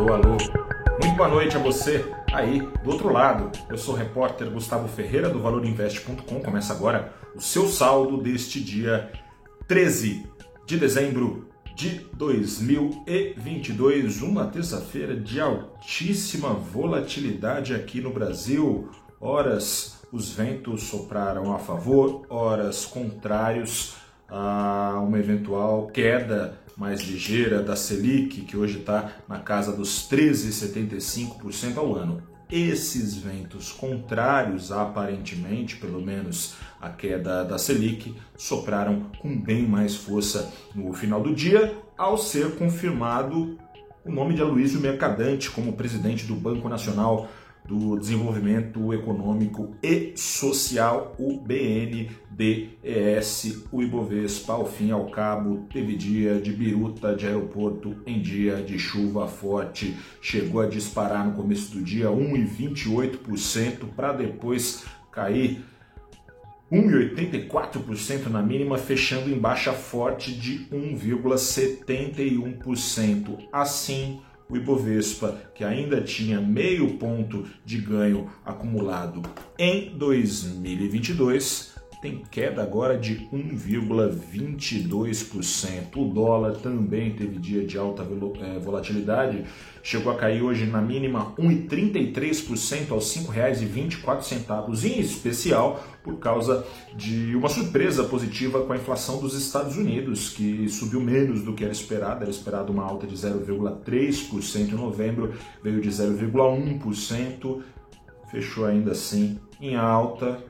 Alô, alô. Muito boa noite a você aí do outro lado. Eu sou o repórter Gustavo Ferreira do ValorInvest.com. Começa agora o seu saldo deste dia 13 de dezembro de 2022, uma terça-feira de altíssima volatilidade aqui no Brasil. Horas os ventos sopraram a favor, horas contrários a uma eventual queda mais ligeira da Selic, que hoje está na casa dos 13,75% ao ano. Esses ventos contrários, aparentemente, pelo menos a queda da Selic, sopraram com bem mais força no final do dia, ao ser confirmado o nome de Aloysio Mercadante como presidente do Banco Nacional do Desenvolvimento Econômico e Social, o BNDES, o Ibovespa, ao fim e ao cabo, teve dia de biruta de aeroporto em dia de chuva forte, chegou a disparar no começo do dia 1,28% para depois cair 1,84% na mínima, fechando em baixa forte de 1,71%. Assim, o Ibovespa, que ainda tinha meio ponto de ganho acumulado em 2022, tem queda agora de 1,22%. O dólar também teve dia de alta é, volatilidade, chegou a cair hoje na mínima 1,33% aos R$ 5,24, em especial por causa de uma surpresa positiva com a inflação dos Estados Unidos, que subiu menos do que era esperado, era esperado uma alta de 0,3% em novembro, veio de 0,1%, fechou ainda assim em alta,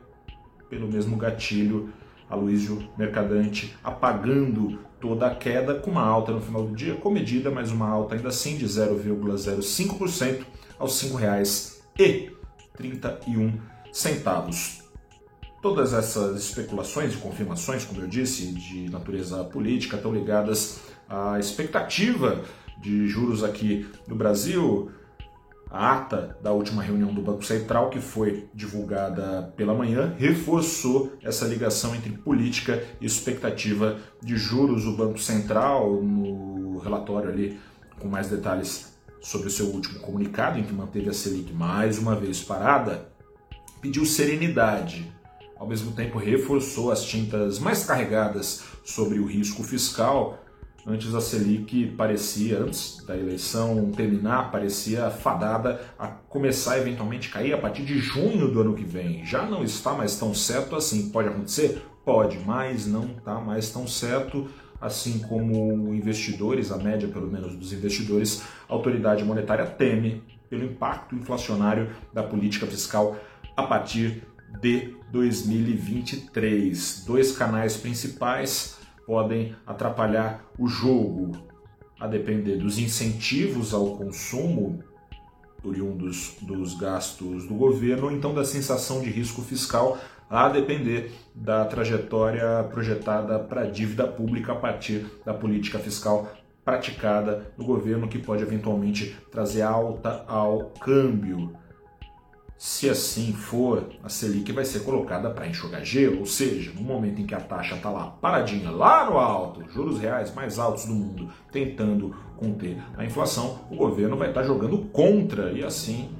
pelo mesmo gatilho, Aloysio Mercadante apagando toda a queda com uma alta no final do dia, comedida, mas uma alta ainda assim de 0,05% aos R$ 5,31. Todas essas especulações e confirmações, como eu disse, de natureza política, estão ligadas à expectativa de juros aqui no Brasil, a ata da última reunião do Banco Central, que foi divulgada pela manhã, reforçou essa ligação entre política e expectativa de juros. O Banco Central, no relatório ali com mais detalhes sobre o seu último comunicado, em que manteve a Selic mais uma vez parada, pediu serenidade. Ao mesmo tempo, reforçou as tintas mais carregadas sobre o risco fiscal Antes a Selic parecia, antes da eleição terminar, parecia fadada a começar a eventualmente cair a partir de junho do ano que vem. Já não está mais tão certo assim. Pode acontecer? Pode, mas não está mais tão certo. Assim como investidores, a média pelo menos dos investidores, a autoridade monetária teme pelo impacto inflacionário da política fiscal a partir de 2023. Dois canais principais podem atrapalhar o jogo, a depender dos incentivos ao consumo oriundos dos gastos do governo, ou então da sensação de risco fiscal, a depender da trajetória projetada para a dívida pública a partir da política fiscal praticada no governo, que pode eventualmente trazer alta ao câmbio. Se assim for, a Selic vai ser colocada para enxugar gelo, ou seja, no momento em que a taxa está lá paradinha, lá no alto, juros reais mais altos do mundo, tentando conter a inflação, o governo vai estar tá jogando contra e assim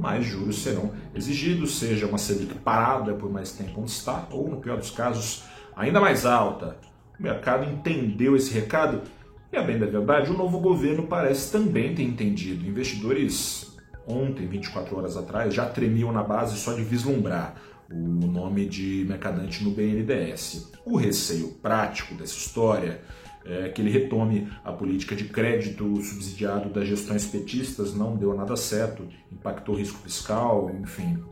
mais juros serão exigidos, seja uma Selic parada por mais tempo onde está, ou no pior dos casos, ainda mais alta. O mercado entendeu esse recado e, a bem da verdade, o novo governo parece também ter entendido. Investidores ontem, 24 horas atrás, já tremiam na base só de vislumbrar o nome de Mercadante no BNDES. O receio prático dessa história é que ele retome a política de crédito subsidiado das gestões petistas, não deu nada certo, impactou o risco fiscal, enfim,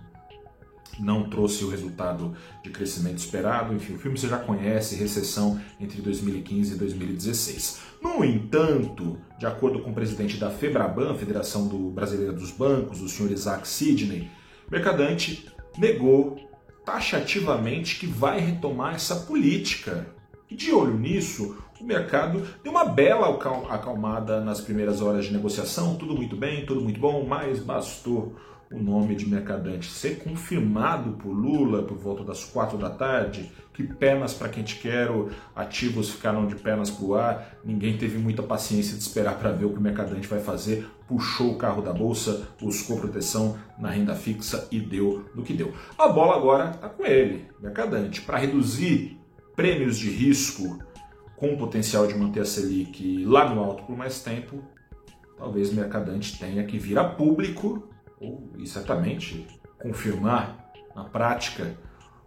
não trouxe o resultado de crescimento esperado. Enfim, o filme você já conhece, recessão entre 2015 e 2016. No entanto, de acordo com o presidente da FEBRABAN, Federação do Brasileira dos Bancos, o senhor Isaac Sidney, Mercadante negou taxativamente que vai retomar essa política. E de olho nisso, o mercado deu uma bela acalmada nas primeiras horas de negociação, tudo muito bem, tudo muito bom, mas bastou o nome de Mercadante ser confirmado por Lula por volta das quatro da tarde, que pernas para quem te quero, ativos ficaram de pernas para o ar, ninguém teve muita paciência de esperar para ver o que o Mercadante vai fazer, puxou o carro da bolsa, buscou proteção na renda fixa e deu no que deu. A bola agora está com ele, Mercadante, para reduzir prêmios de risco com o potencial de manter a Selic lá no alto por mais tempo, talvez Mercadante tenha que vir a público ou e certamente confirmar na prática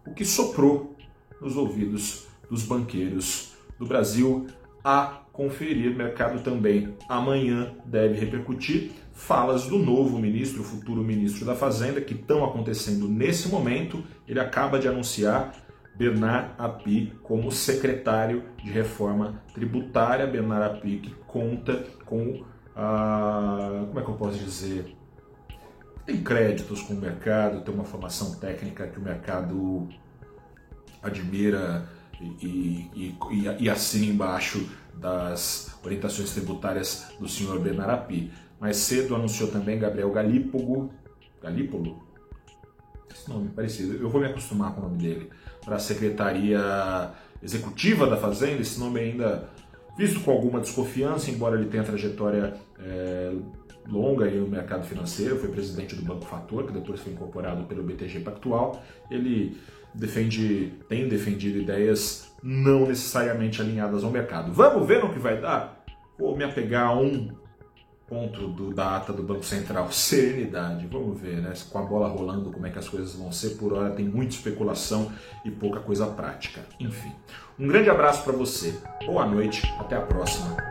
o que soprou nos ouvidos dos banqueiros do Brasil a conferir. Mercado também amanhã deve repercutir falas do novo ministro, futuro ministro da Fazenda, que estão acontecendo nesse momento. Ele acaba de anunciar Bernard Api como secretário de reforma tributária. Bernard Api que conta com a. Como é que eu posso dizer? Tem créditos com o mercado, tem uma formação técnica que o mercado admira e, e, e, e assina embaixo das orientações tributárias do senhor Bernard Api. Mais cedo anunciou também Gabriel Galípogo, Galípolo? Esse nome parecido, eu vou me acostumar com o nome dele, para a Secretaria Executiva da Fazenda, esse nome ainda visto com alguma desconfiança, embora ele tenha trajetória é, longa aí no mercado financeiro, foi presidente do Banco Fator, que depois foi incorporado pelo BTG Pactual. Ele defende, tem defendido ideias não necessariamente alinhadas ao mercado. Vamos ver no que vai dar? Vou me apegar a um ponto do, da ata do Banco Central, serenidade. Vamos ver, né? Com a bola rolando, como é que as coisas vão ser. Por hora tem muita especulação e pouca coisa prática. Enfim, um grande abraço para você. Boa noite, até a próxima.